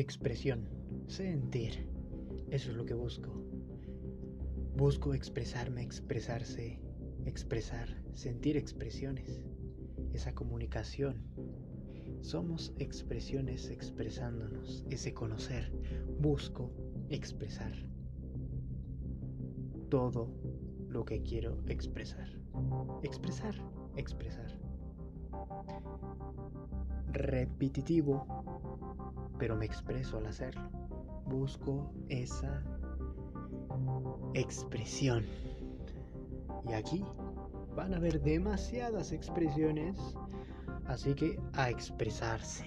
expresión, sentir. Eso es lo que busco. Busco expresarme, expresarse, expresar, sentir expresiones. Esa comunicación. Somos expresiones expresándonos, ese conocer. Busco expresar todo lo que quiero expresar. Expresar, expresar. Repetitivo, pero me expreso al hacerlo. Busco esa expresión. Y aquí van a haber demasiadas expresiones, así que a expresarse.